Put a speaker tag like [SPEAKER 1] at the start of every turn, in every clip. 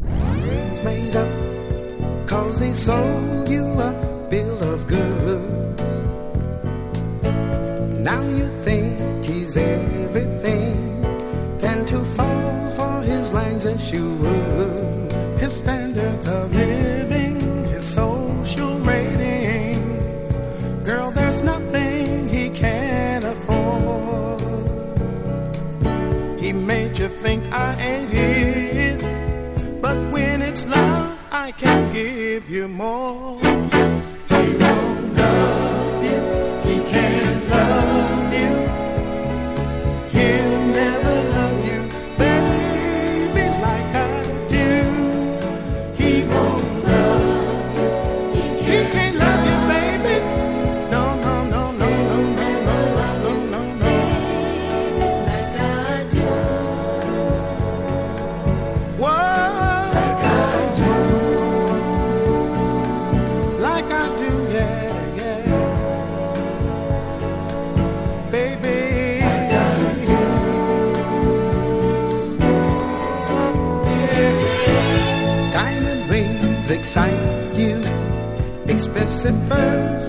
[SPEAKER 1] Made up cause he sold you a bill of goods. Now you think he's everything, and to fall for his lines as you would.
[SPEAKER 2] His standards of living, I can give you more. at first.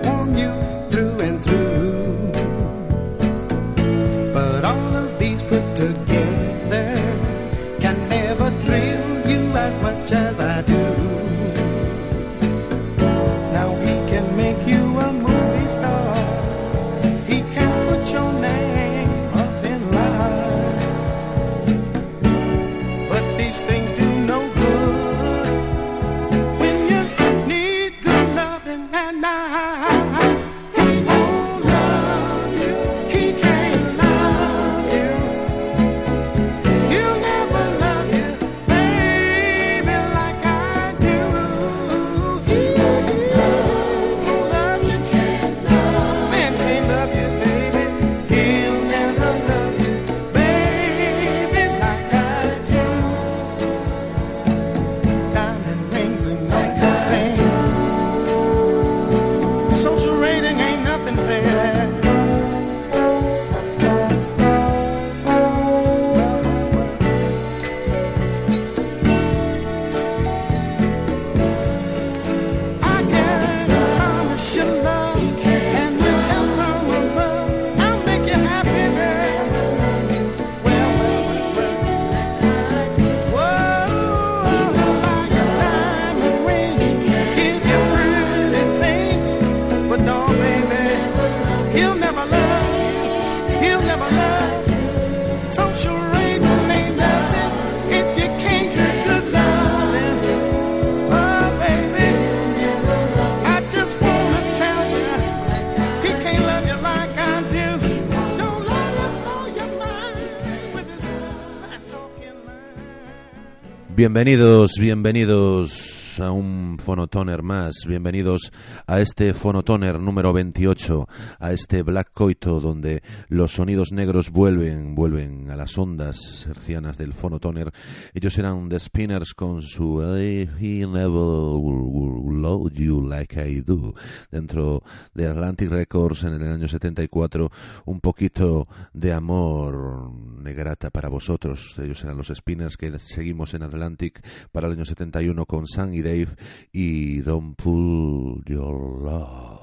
[SPEAKER 3] Bienvenidos, bienvenidos a un Fonotoner más, bienvenidos a este Fonotoner número 28, a este Black Coito donde los sonidos negros vuelven, vuelven a las ondas hercianas del Fonotoner. Ellos eran The Spinners con su "Eh, He Never Loved You Like I Do dentro de Atlantic Records en el año 74, un poquito de amor negrata para vosotros. Ellos eran los Spinners que seguimos en Atlantic para el año 71 con Sam y Dave y Don't Pull Your Love.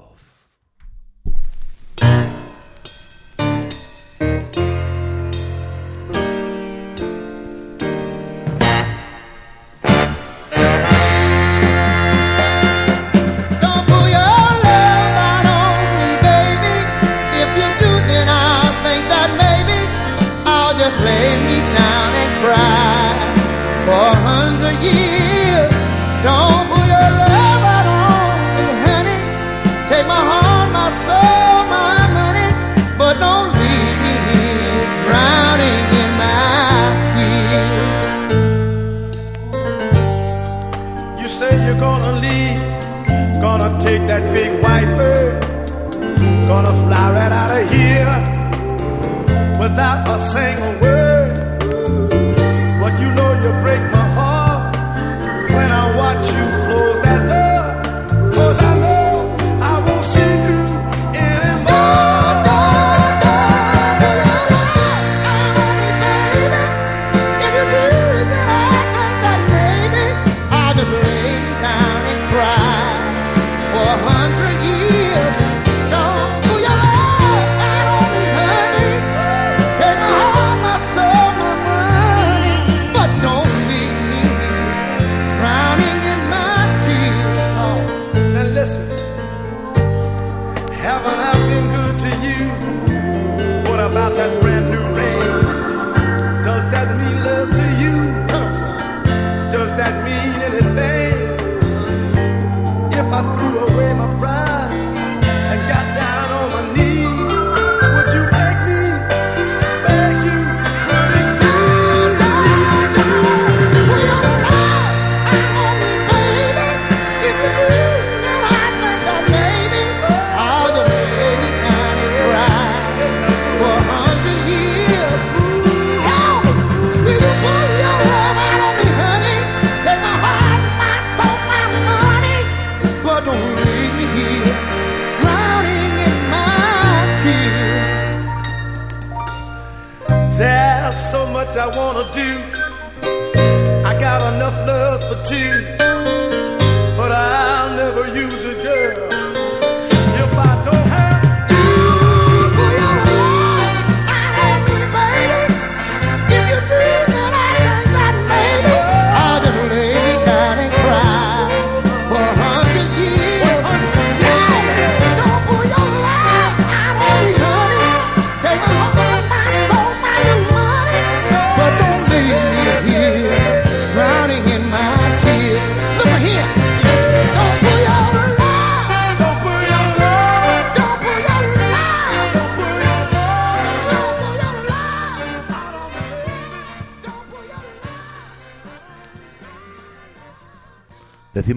[SPEAKER 1] Without a single word.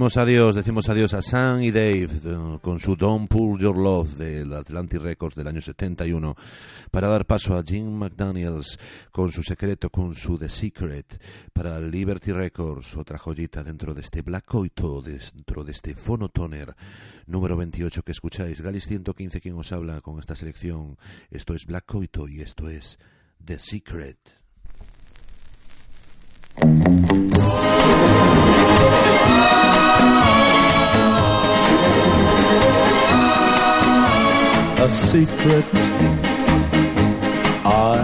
[SPEAKER 3] Decimos adiós, decimos adiós a Sam y Dave eh, con su Don't Pull Your Love del Atlantic Records del año 71 para dar paso a Jim McDaniels con su secreto, con su The Secret para Liberty Records, otra joyita dentro de este Black Coito, dentro de este Phonotoner número 28 que escucháis. Galis 115 quien os habla con esta selección. Esto es Black Coito y esto es The Secret.
[SPEAKER 4] A secret. I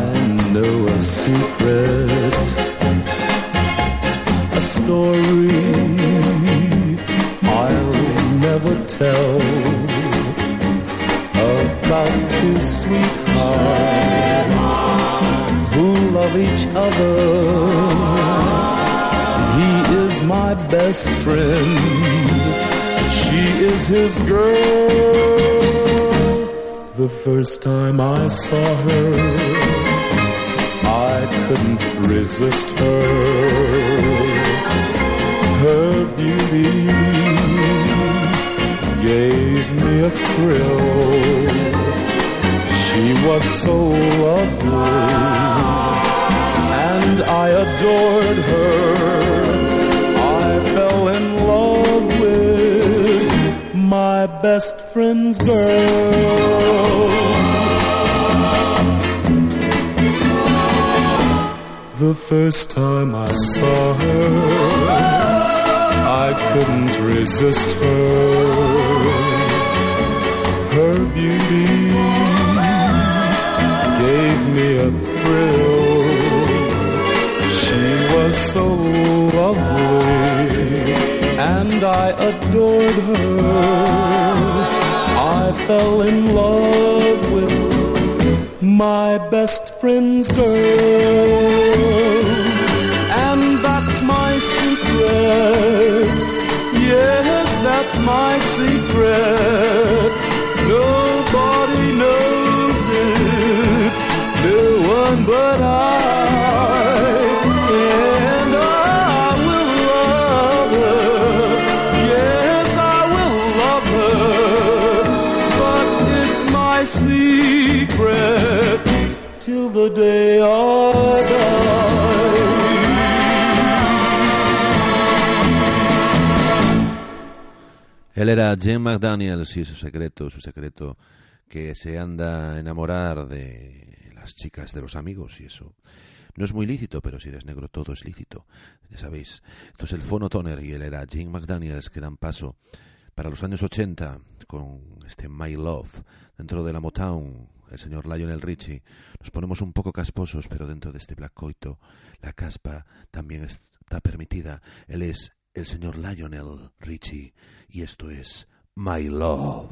[SPEAKER 4] know a secret. A story I'll never tell about two sweethearts who love each other. He is my best friend. She is his girl. The first time I saw her, I couldn't resist her. Her beauty gave me a thrill. She was so lovely, and I adored her. My best friend's girl. The first time I saw her, I couldn't resist her. Her beauty gave me a thrill. She was so lovely, and I adored her. I fell in love with my best friend's girl. And that's my secret. Yes, that's my secret. Nobody knows it. No one but I.
[SPEAKER 5] Él era Jim McDaniels y su secreto, su secreto que se anda a enamorar de las chicas de los amigos y eso. No es muy lícito, pero si eres negro todo es lícito. Ya sabéis. Esto es el Fono Toner y él era Jim McDaniels que dan paso para los años 80 con este My Love dentro de la Motown el señor Lionel Richie. Nos ponemos un poco casposos, pero dentro de este Black Coito la caspa también está permitida. Él es el señor Lionel Richie y esto es My Love.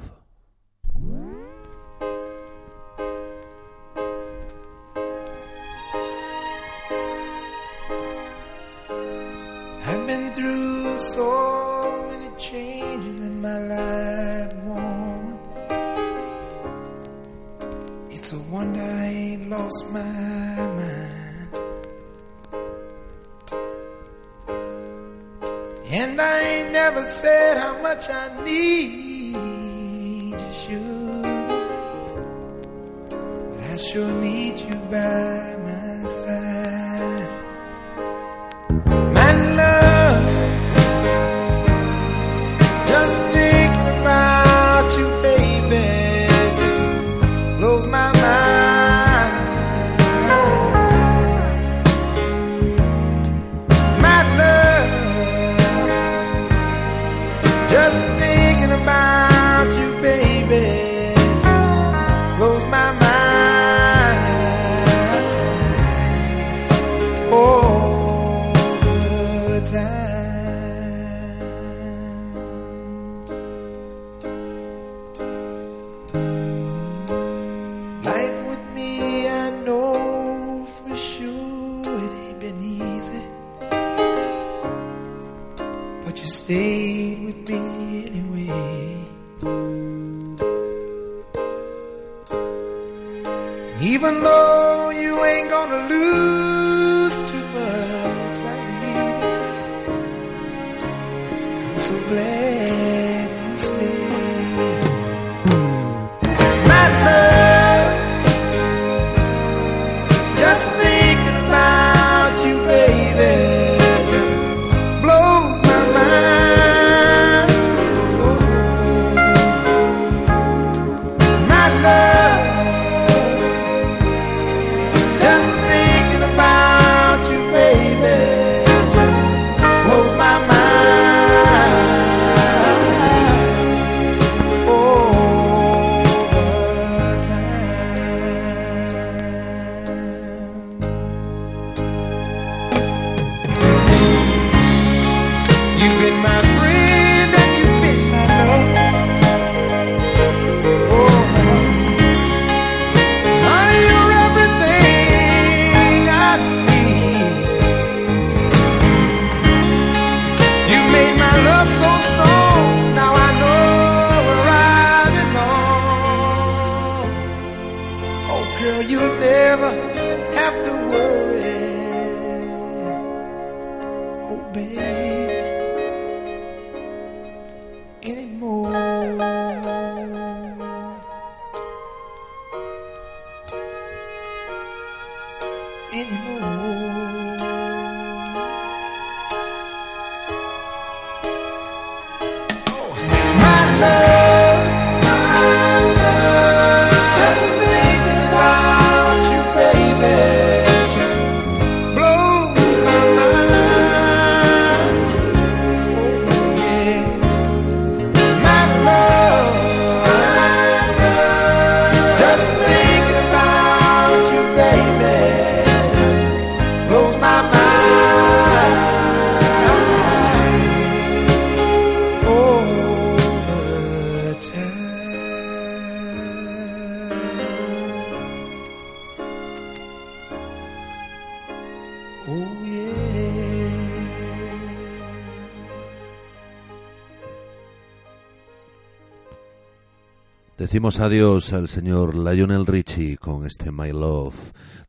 [SPEAKER 5] Adiós al señor Lionel Richie con este My Love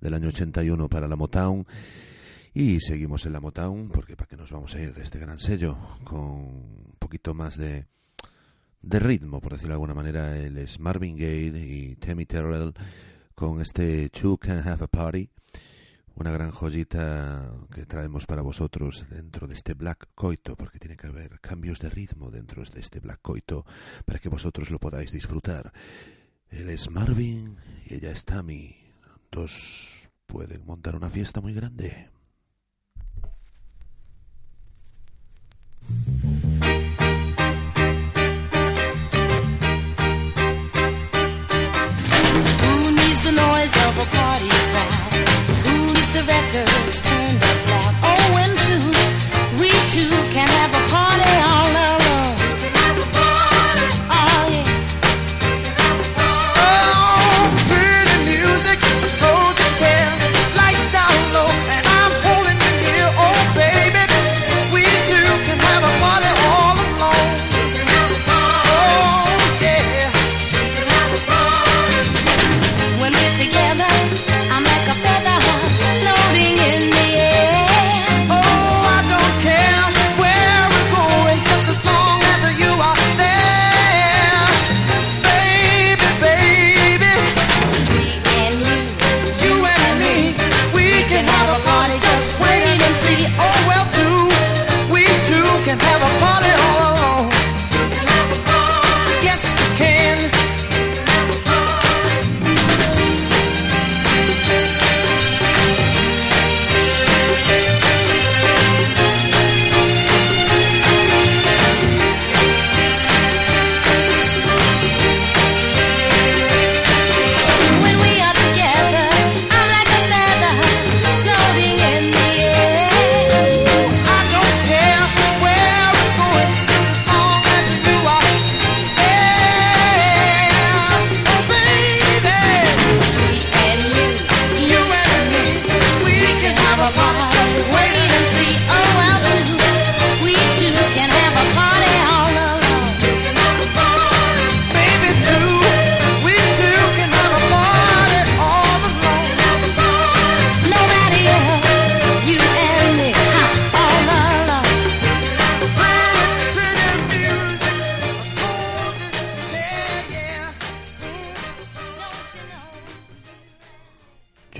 [SPEAKER 5] del año 81 para la Motown. Y seguimos en la Motown, porque para qué nos vamos a ir de este gran sello, con un poquito más de, de ritmo, por decirlo de alguna manera. Él es Marvin Gaye y Tammy Terrell con este Two Can Have a Party.
[SPEAKER 3] Una gran joyita que traemos para vosotros dentro de este Black Coito, porque tiene que haber cambios de ritmo dentro de este Black Coito para que vosotros lo podáis disfrutar. Él es Marvin y ella es Tammy. Dos pueden montar una fiesta muy grande.
[SPEAKER 6] Party records turned up loud? Oh, when two, we two can have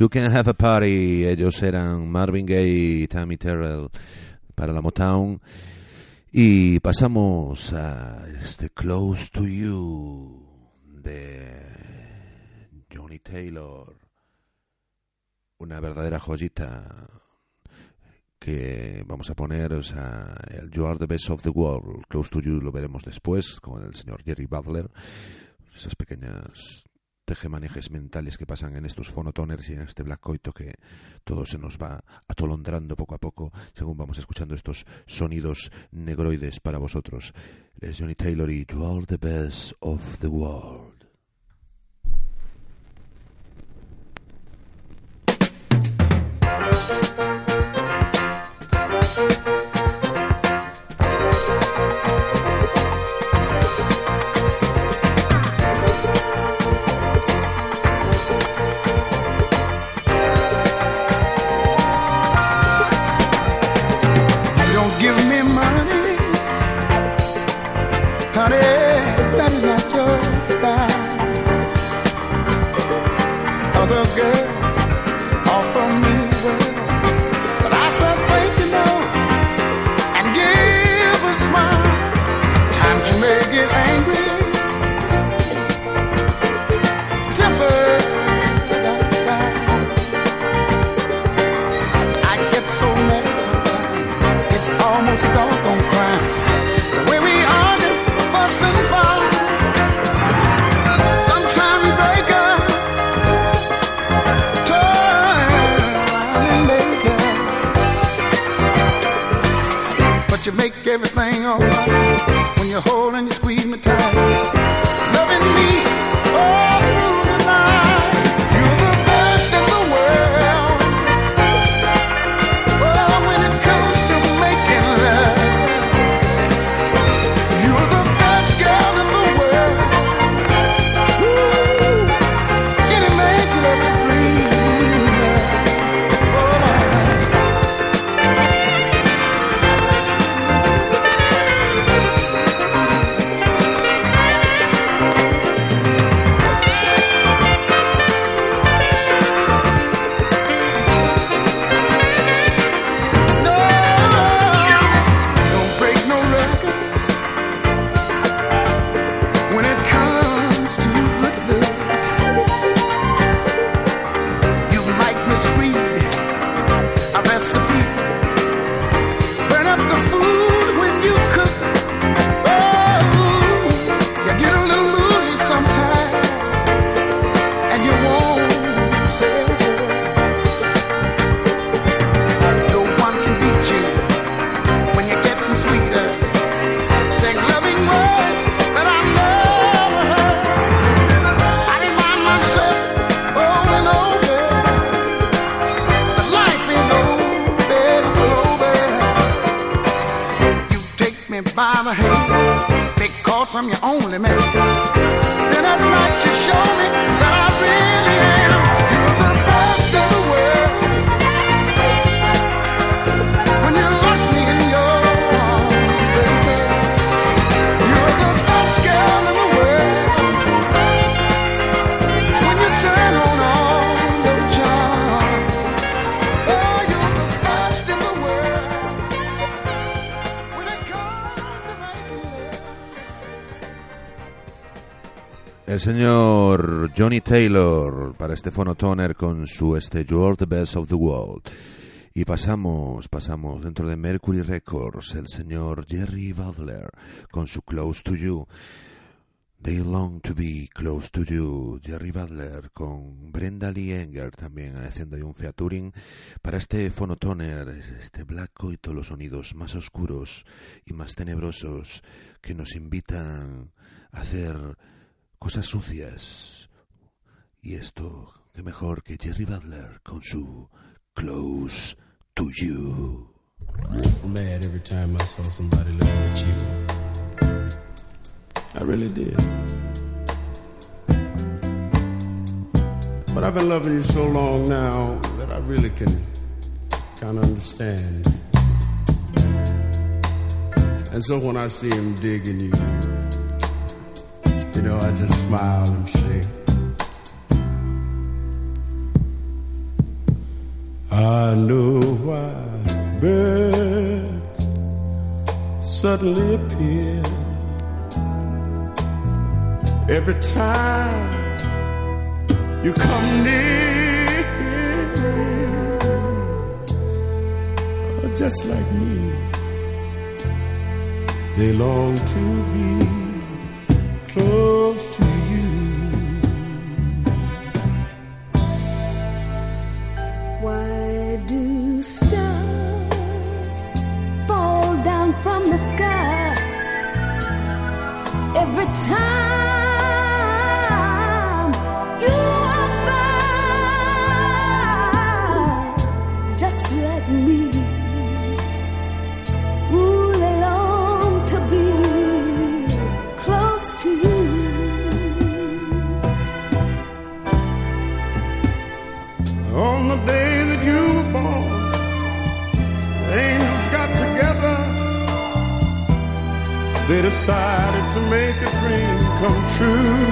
[SPEAKER 1] You Can Have a Party.
[SPEAKER 3] Ellos eran Marvin Gaye y Tammy Terrell para la Motown. Y pasamos a este Close to You de Johnny Taylor. Una verdadera joyita que vamos a poner, o sea, el You Are the Best of the World. Close to You lo veremos después con el señor Jerry Butler. Esas pequeñas tejemanejes mentales que pasan en estos fonotoners y en este black coito que todo se nos va atolondrando poco a poco según vamos escuchando estos sonidos negroides para vosotros. Es Johnny Taylor y Are the Best of the World. El señor Johnny Taylor para este fonotoner con su este You're the Best of the World. Y pasamos, pasamos dentro de Mercury Records, el señor Jerry Butler con su Close to You. They long to be close to you, Jerry Butler con Brenda Lee Enger también haciendo ahí un featuring para este fonotoner, este Black Coito, los sonidos más oscuros y más tenebrosos que nos invitan a hacer cosas sucias. Y esto, qué mejor que Jerry Butler con su Close to You.
[SPEAKER 4] I'm mad every time I saw somebody looking at you. I really did. But I've been loving you so long now that I really can kind of understand. And so when I see him digging you, you know, I just smile and say, I know why birds suddenly appear every time you come near. Just like me, they long to be close to you.
[SPEAKER 7] Why do stars fall down from the sky every time
[SPEAKER 4] decided to make a dream come true.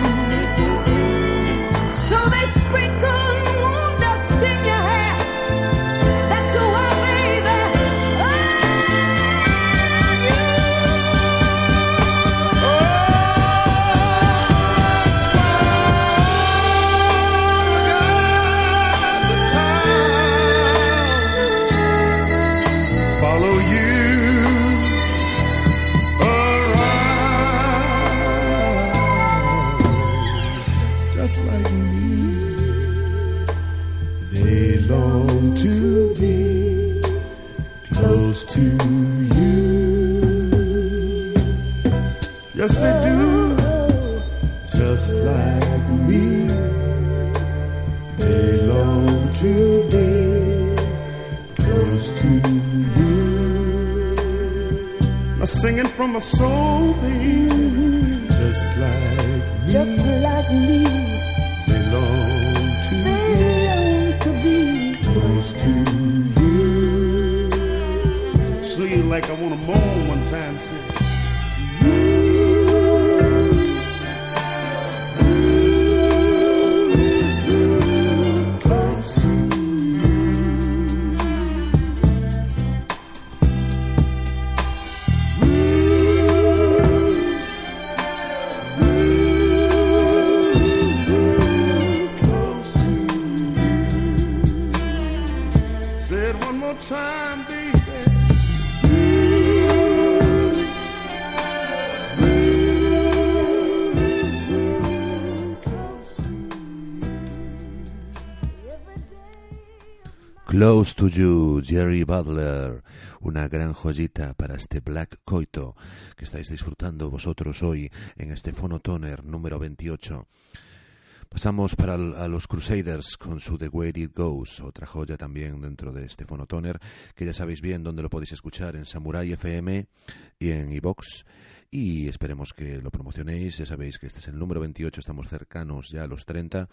[SPEAKER 7] So they sprinkle
[SPEAKER 3] Jerry Butler, una gran joyita para este Black Coito que estáis disfrutando vosotros hoy en este Phonotoner número 28.
[SPEAKER 6] Pasamos para a los Crusaders con su The Way It Goes, otra joya también dentro de este Phonotoner, que ya sabéis bien dónde lo podéis escuchar, en Samurai FM y en iBox. Y esperemos que lo promocionéis. Ya sabéis que este es el número 28, estamos cercanos ya a los 30.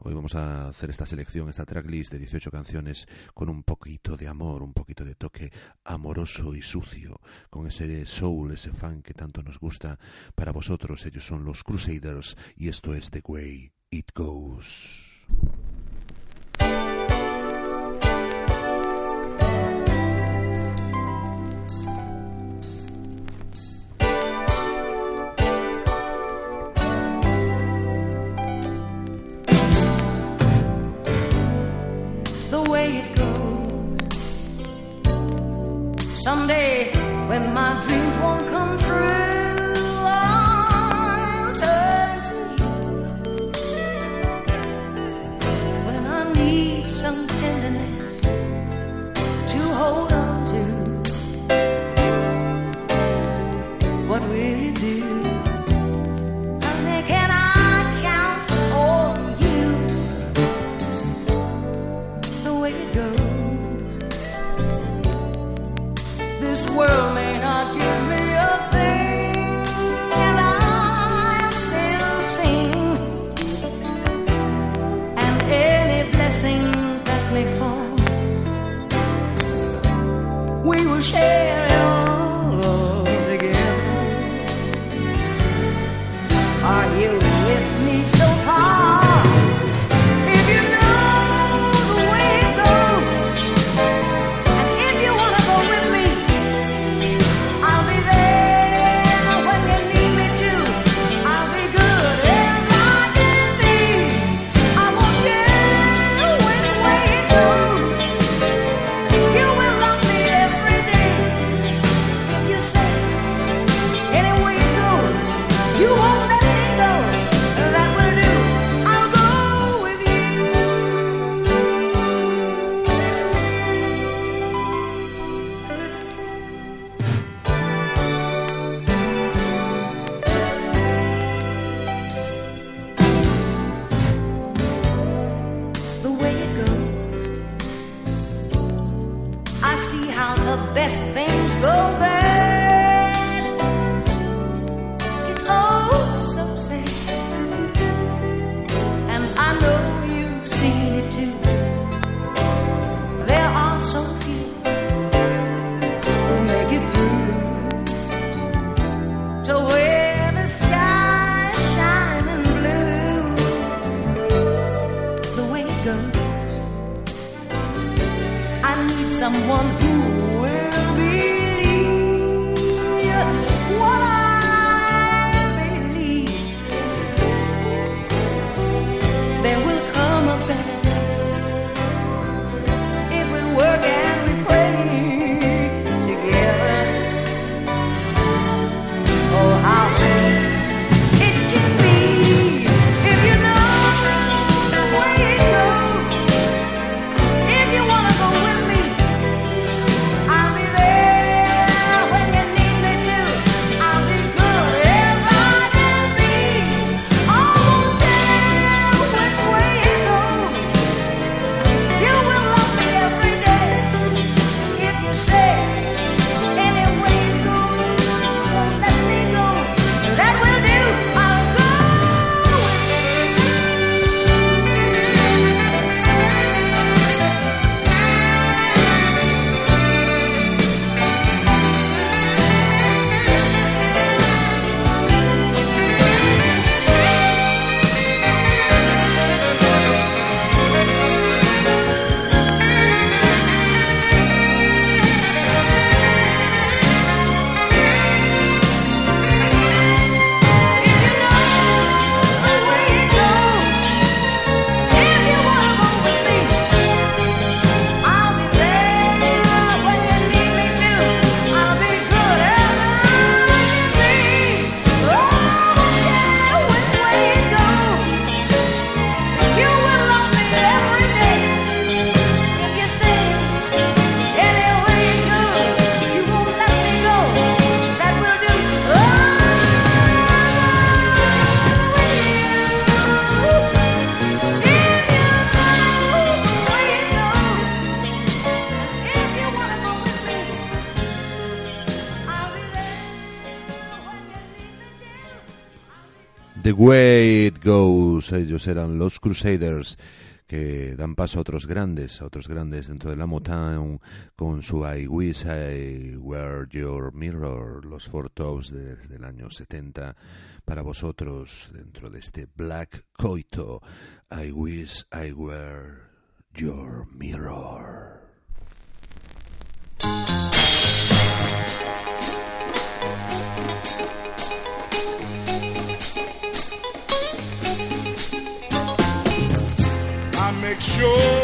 [SPEAKER 6] Hoy vamos a hacer esta selección, esta tracklist de 18 canciones con un poquito de amor, un poquito de toque amoroso y sucio, con ese soul, ese funk que tanto nos gusta para vosotros. Ellos son los Crusaders y esto es The Way It Goes.
[SPEAKER 8] Way It Goes.
[SPEAKER 3] Ellos eran los Crusaders que dan paso a otros grandes, a otros grandes dentro de la Motown con su I Wish I Were Your Mirror, los Four Tops desde el año 70 para vosotros dentro de este Black Coito.
[SPEAKER 9] I Wish I Were Your Mirror. I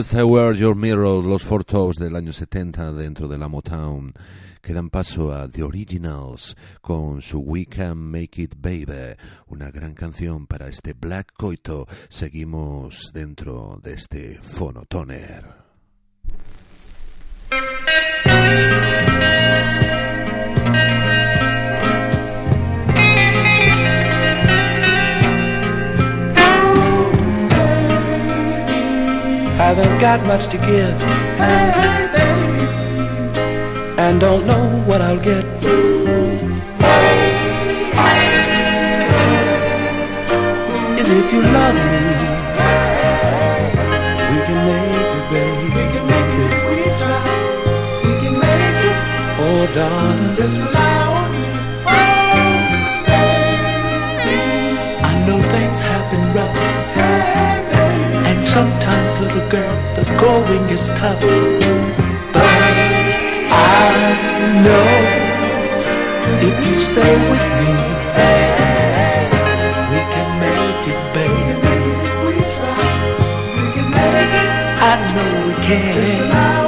[SPEAKER 9] I Were Your Mirror,
[SPEAKER 3] los Four del año 70 dentro de la Motown, que dan paso a The Originals con su We Can Make It Baby, una gran canción para este Black Coito. Seguimos dentro de este Phonotoner.
[SPEAKER 10] I haven't got much to give. And don't know what I'll get. Is if you love me, we can make it, baby. We can make it. We try. We can make it. Oh, darling, just rely sometimes, little girl, the going is tough. But I know if you stay with me, we can make it, baby. I know we can.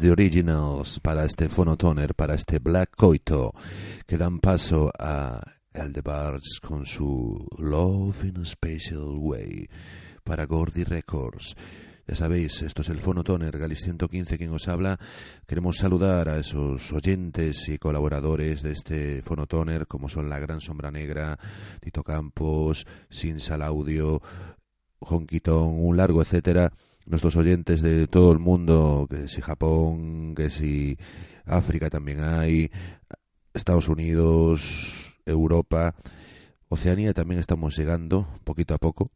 [SPEAKER 6] The Originals, para este Phonotoner, para este Black Coito, que dan paso a Aldebars con su Love in a Special Way, para Gordy Records. Ya sabéis, esto es el Phonotoner, Galis 115 quien os habla. Queremos saludar a esos oyentes y colaboradores de este Phonotoner, como son La Gran Sombra Negra, Tito Campos, Sin Sal Audio, Honquitón, un largo etcétera. Nuestros oyentes de todo el mundo, que si Japón, que si África también hay, Estados Unidos, Europa, Oceanía también estamos llegando poquito a poco.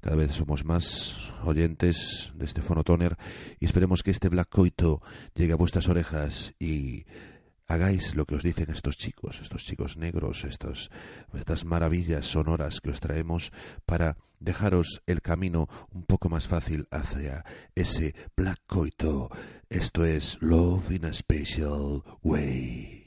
[SPEAKER 6] Cada vez somos más oyentes de este Phonotoner y esperemos que este Black Coito llegue a vuestras orejas y hagáis lo que os dicen estos chicos, estos chicos negros, estos, estas maravillas sonoras que os traemos para dejaros el camino un poco más fácil hacia ese Black Coito. Esto es Love in a Special Way.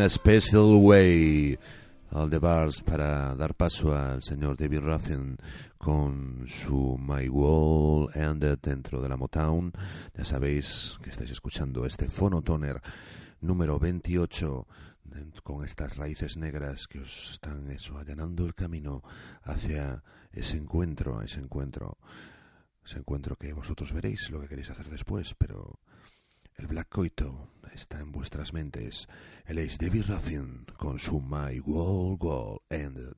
[SPEAKER 11] A Special Way.
[SPEAKER 3] All the bars para dar paso al señor David Ruffin con su My Wall Ended dentro de la Motown. Ya sabéis que estáis escuchando este Phonotoner número 28 de- con estas raíces negras que os están eso allanando el camino hacia ese encuentro, ese encuentro, ese encuentro que vosotros veréis lo que queréis hacer después, pero el Black Coito está en vuestras mentes. Él es David Ruffin con su My Wall Wall Ended.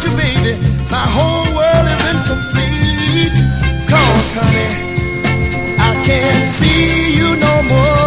[SPEAKER 1] Without you, baby. My whole world is incomplete. Cause, honey, I can't see you no more.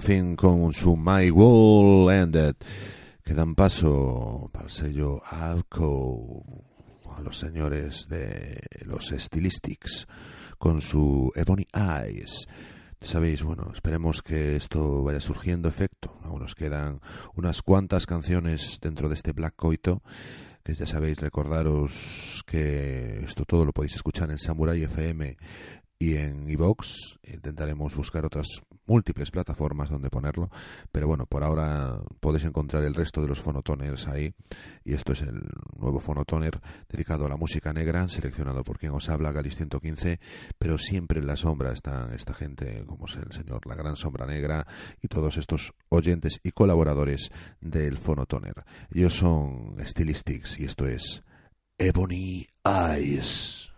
[SPEAKER 3] Ruffin con su My Wall Ended que dan paso para el sello Alco a los señores de los Stylistics con su Ebony Eyes. Sabéis, bueno, esperemos que esto vaya surgiendo efecto. Aún nos quedan unas cuantas canciones dentro de este Black Coito que ya sabéis, recordaros que esto todo lo podéis escuchar en Samurai FM y en iVox. Intentaremos buscar otras múltiples plataformas donde ponerlo, pero bueno, por ahora podéis encontrar el resto de los fonotoners ahí y esto es el nuevo fonotoner dedicado a la música negra, seleccionado por quien os habla, Galis 115, pero siempre en la sombra está esta gente, como es el señor La Gran Sombra Negra y todos estos oyentes y colaboradores del fonotoner. Ellos son Stylistics y esto es Ebony Eyes.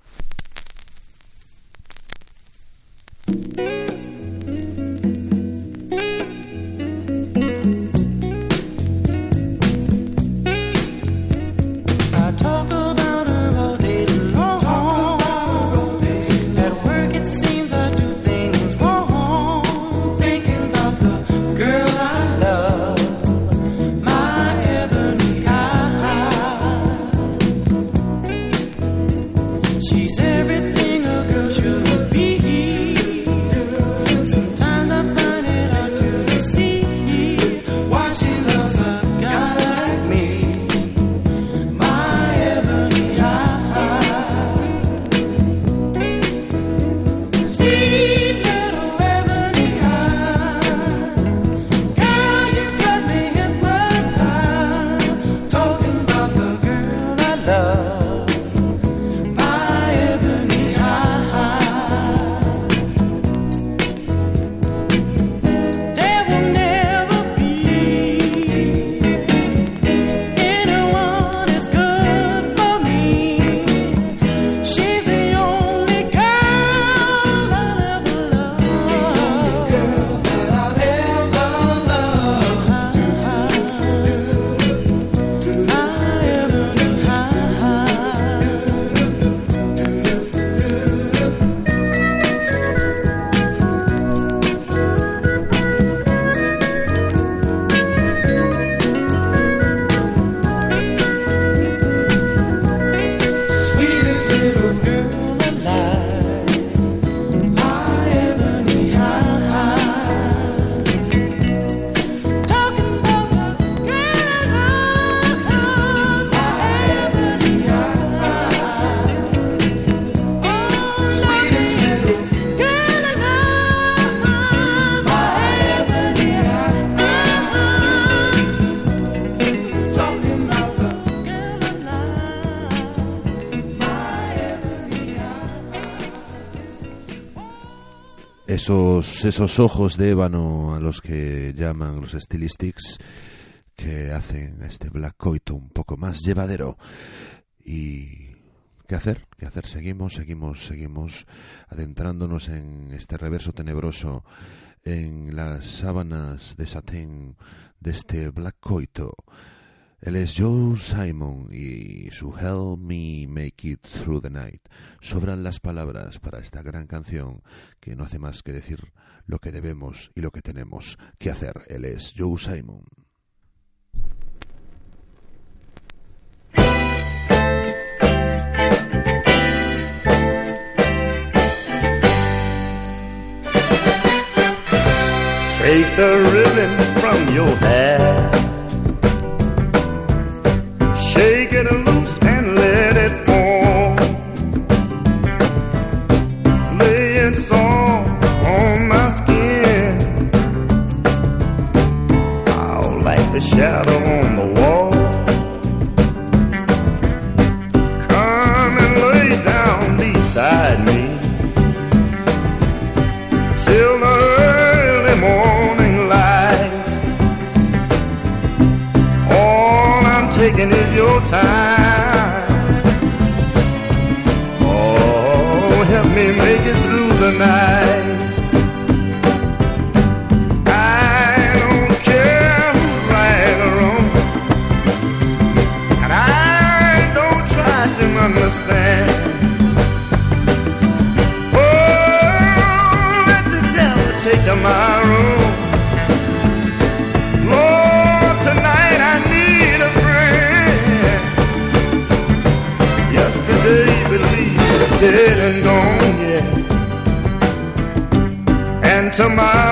[SPEAKER 3] Esos, esos ojos de ébano a los que llaman los Stylistics que hacen este Black Coito un poco más llevadero. Y ¿qué hacer? ¿Qué hacer? Seguimos, seguimos, seguimos adentrándonos en este reverso tenebroso en las sábanas de satén de este Black Coito. Él es Joe Simon y su Help Me Make It Through the Night. Sobran las palabras para esta gran canción que no hace más que decir lo que debemos y lo que tenemos que hacer. Él es Joe Simon.
[SPEAKER 12] Take the ribbon from your hair. Shake it loose and let it fall. Lay it soft on my skin. I'll like the shadow time. Oh, help me make it through the night. I don't care who's right or wrong, and I don't try to understand. Oh, let the devil take to my And tomorrow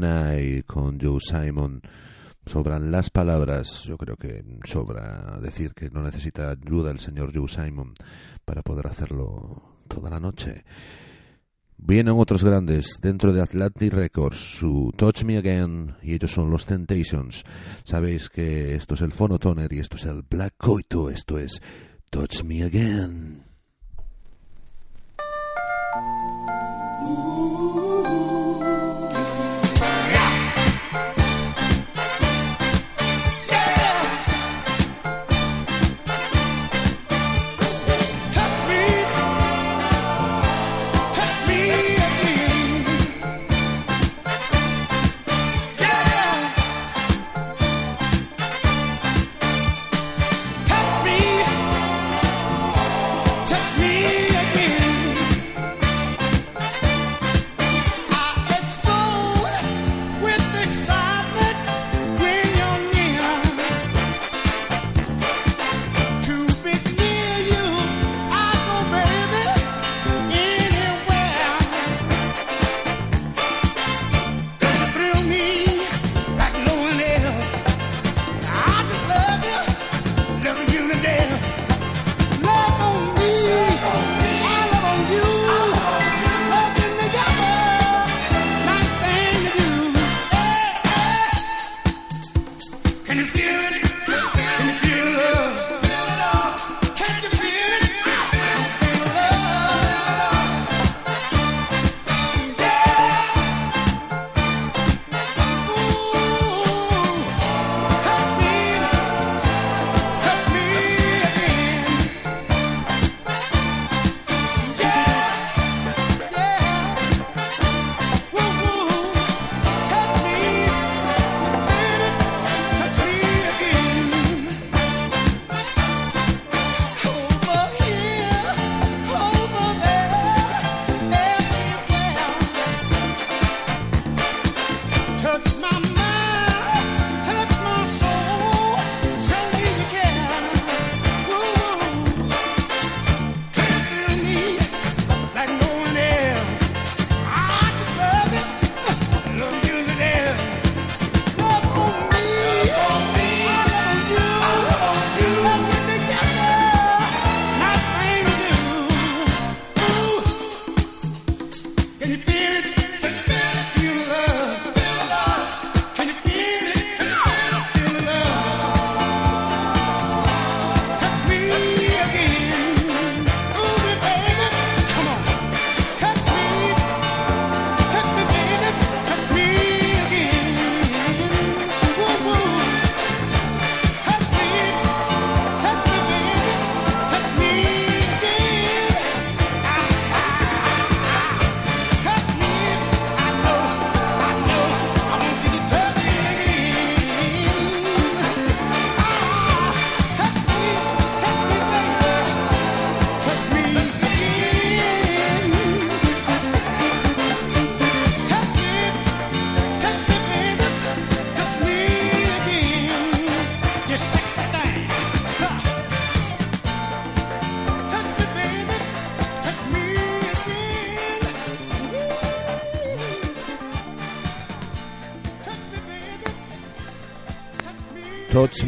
[SPEAKER 12] the
[SPEAKER 3] con Joe Simon. Sobran las palabras, yo creo que sobra decir que no necesita ayuda el señor Joe Simon para poder hacerlo toda la noche. Vienen otros grandes dentro de Atlantic Records, su Touch Me Again, y ellos son los Temptations. Sabéis que esto es el Phonotoner y esto es el Black Coito, esto es Touch Me Again.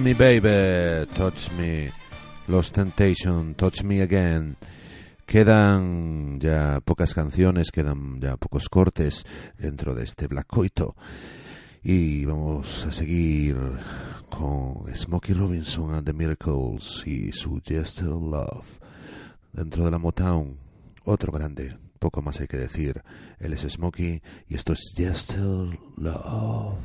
[SPEAKER 9] Me Baby, Touch Me,
[SPEAKER 13] Los Temptation, Touch Me Again. Quedan ya pocas canciones, quedan ya pocos cortes dentro de este Black Coito. Y vamos a seguir con Smokey Robinson and the Miracles y su Just a Love. Dentro de la Motown, otro grande, poco más hay que decir. Él es Smokey y esto es Just a Love.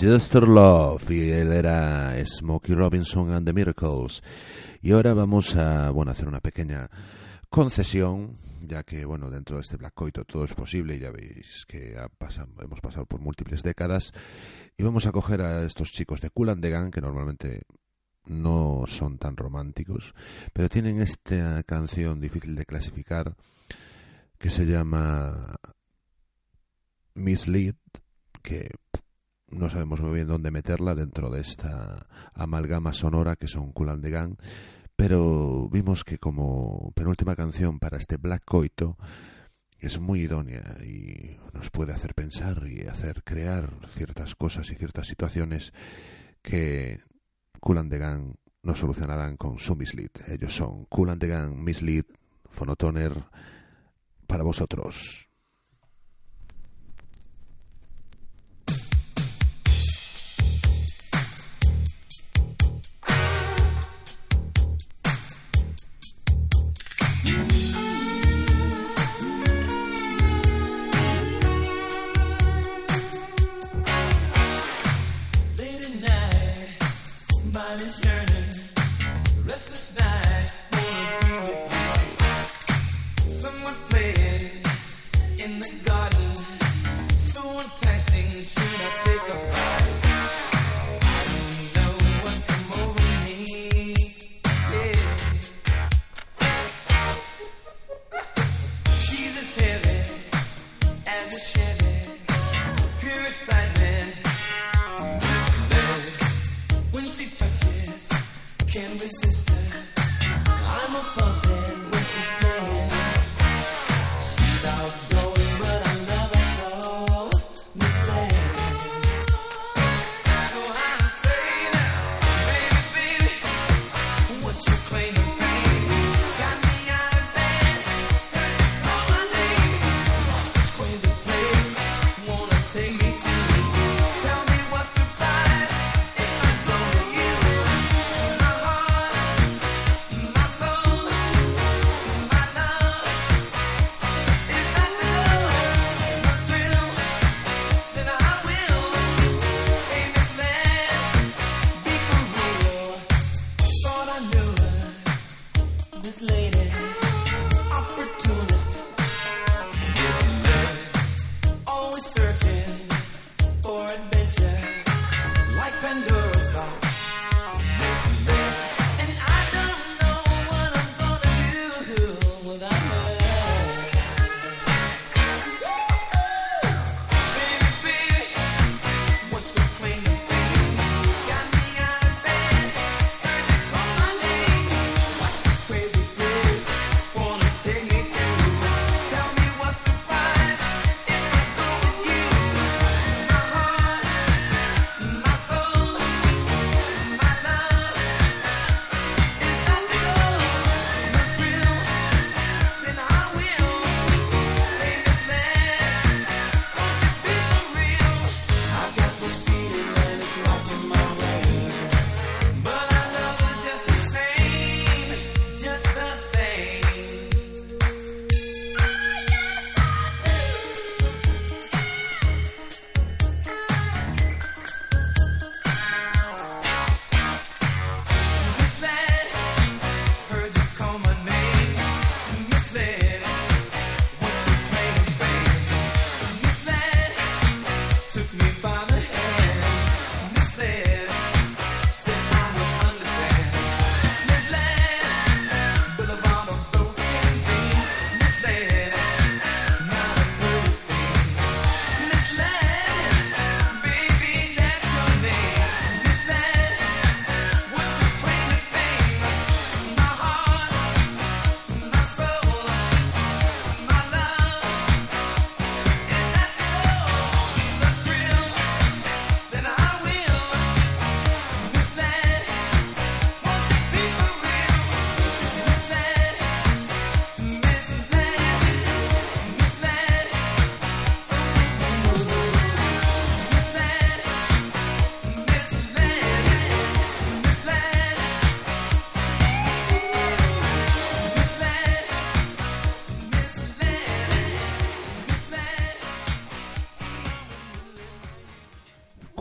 [SPEAKER 13] Just Love y él era Smokey Robinson and the Miracles. Y ahora vamos a, bueno, hacer una pequeña concesión, ya que, bueno, dentro de este Black Coito todo es posible y ya veis que ha pasado- hemos pasado por múltiples décadas. Y vamos a coger a estos chicos de Cool and the Gang, que normalmente no son tan románticos, pero tienen esta canción difícil de clasificar que se llama Mislead, que no sabemos muy bien dónde meterla dentro de esta amalgama sonora que son Gang, pero vimos que como penúltima canción para este Black Coito es muy idónea y nos puede hacer pensar y hacer crear ciertas cosas y ciertas situaciones que the Gang no solucionarán con su Mislead. Ellos son Cool and the Gang, Mislead, Phonotoner para vosotros.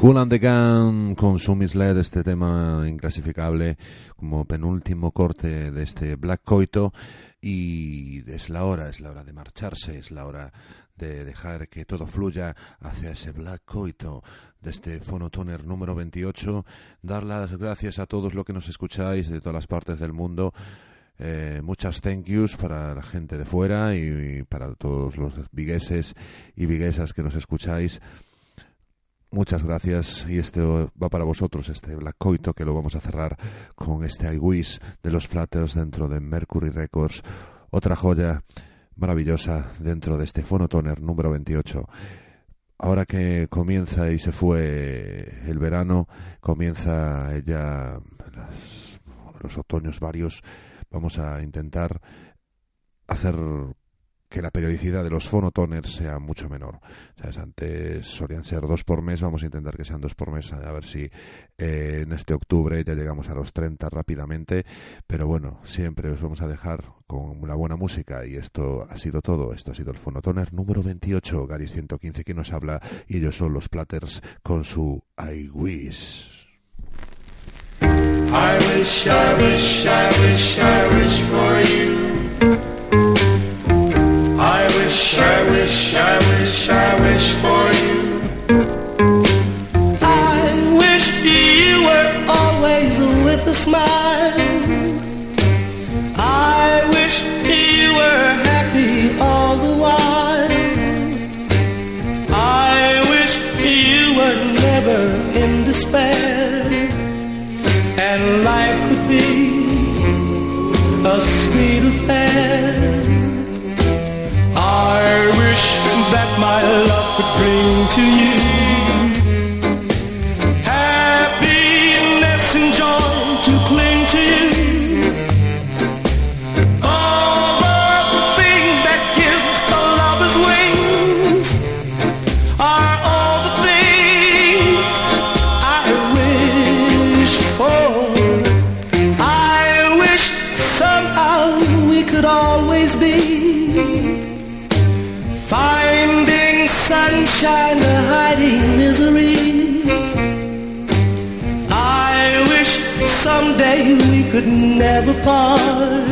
[SPEAKER 3] Cool and the Gun con este tema inclasificable como penúltimo corte de este Black Coito y es la hora, es la hora de marcharse, es la hora de dejar que todo fluya hacia ese Black Coito de este Phonotoner número 28. Dar las gracias a todos los que nos escucháis de todas las partes del mundo. Eh, muchas thank yous para la gente de fuera y, y para todos los vigueses y viguesas que nos escucháis. Muchas gracias y este va para vosotros, este Black Coito, que lo vamos a cerrar con este I de los Flatters dentro de Mercury Records. Otra joya maravillosa dentro de este Phonotoner número 28. Ahora que comienza y se fue el verano, comienza ya los otoños varios, vamos a intentar hacer que la periodicidad de los fonotoners sea mucho menor. Antes solían ser dos por mes, vamos a intentar que sean dos por mes, a ver si eh, en este octubre ya llegamos a los 30 rápidamente. Pero bueno, siempre os vamos a dejar con una buena música y esto ha sido todo. Esto ha sido el fonotoner número 28, Gary 115, que nos habla y ellos son los Platters con su I Wish.
[SPEAKER 14] I wish, I wish, I wish, I wish for you. I wish, I wish, I wish, I wish for you.
[SPEAKER 7] I wish you were always with a smile. I wish you were happy all the while. I wish you were never in despair. And life could be a sweet affair. I wish that my love could bring to you never part